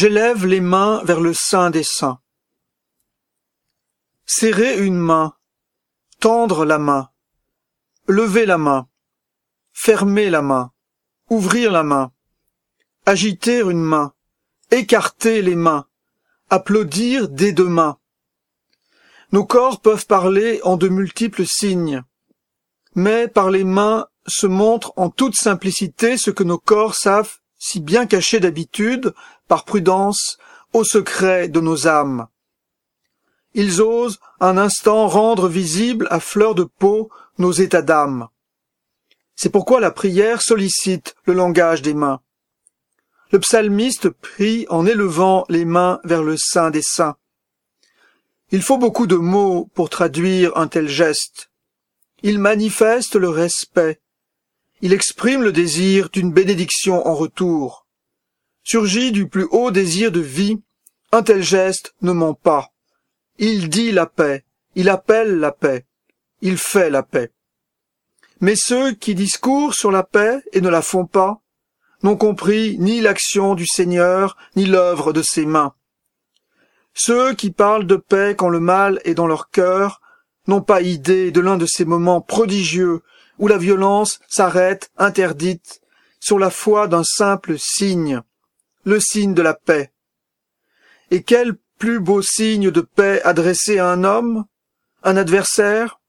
J'élève les mains vers le sein des saints. Serrer une main, tendre la main, lever la main, fermer la main, ouvrir la main, agiter une main, écarter les mains, applaudir des deux mains. Nos corps peuvent parler en de multiples signes, mais par les mains se montre en toute simplicité ce que nos corps savent si bien cacher d'habitude, par prudence, au secret de nos âmes. Ils osent un instant rendre visible à fleur de peau nos états d'âme. C'est pourquoi la prière sollicite le langage des mains. Le psalmiste prie en élevant les mains vers le sein des saints. Il faut beaucoup de mots pour traduire un tel geste. Il manifeste le respect. Il exprime le désir d'une bénédiction en retour. Surgit du plus haut désir de vie, un tel geste ne ment pas. Il dit la paix, il appelle la paix, il fait la paix. Mais ceux qui discourent sur la paix et ne la font pas, n'ont compris ni l'action du Seigneur, ni l'œuvre de ses mains. Ceux qui parlent de paix quand le mal est dans leur cœur, n'ont pas idée de l'un de ces moments prodigieux où la violence s'arrête interdite sur la foi d'un simple signe, le signe de la paix. Et quel plus beau signe de paix adressé à un homme, un adversaire,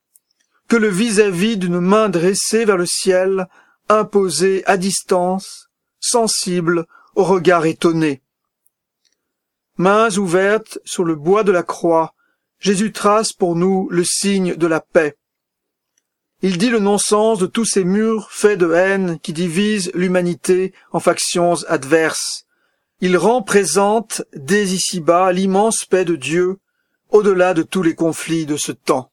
que le vis-à-vis d'une main dressée vers le ciel, imposée à distance, sensible au regard étonné. Mains ouvertes sur le bois de la croix, Jésus trace pour nous le signe de la paix. Il dit le non-sens de tous ces murs faits de haine qui divisent l'humanité en factions adverses. Il rend présente dès ici-bas l'immense paix de Dieu, au-delà de tous les conflits de ce temps.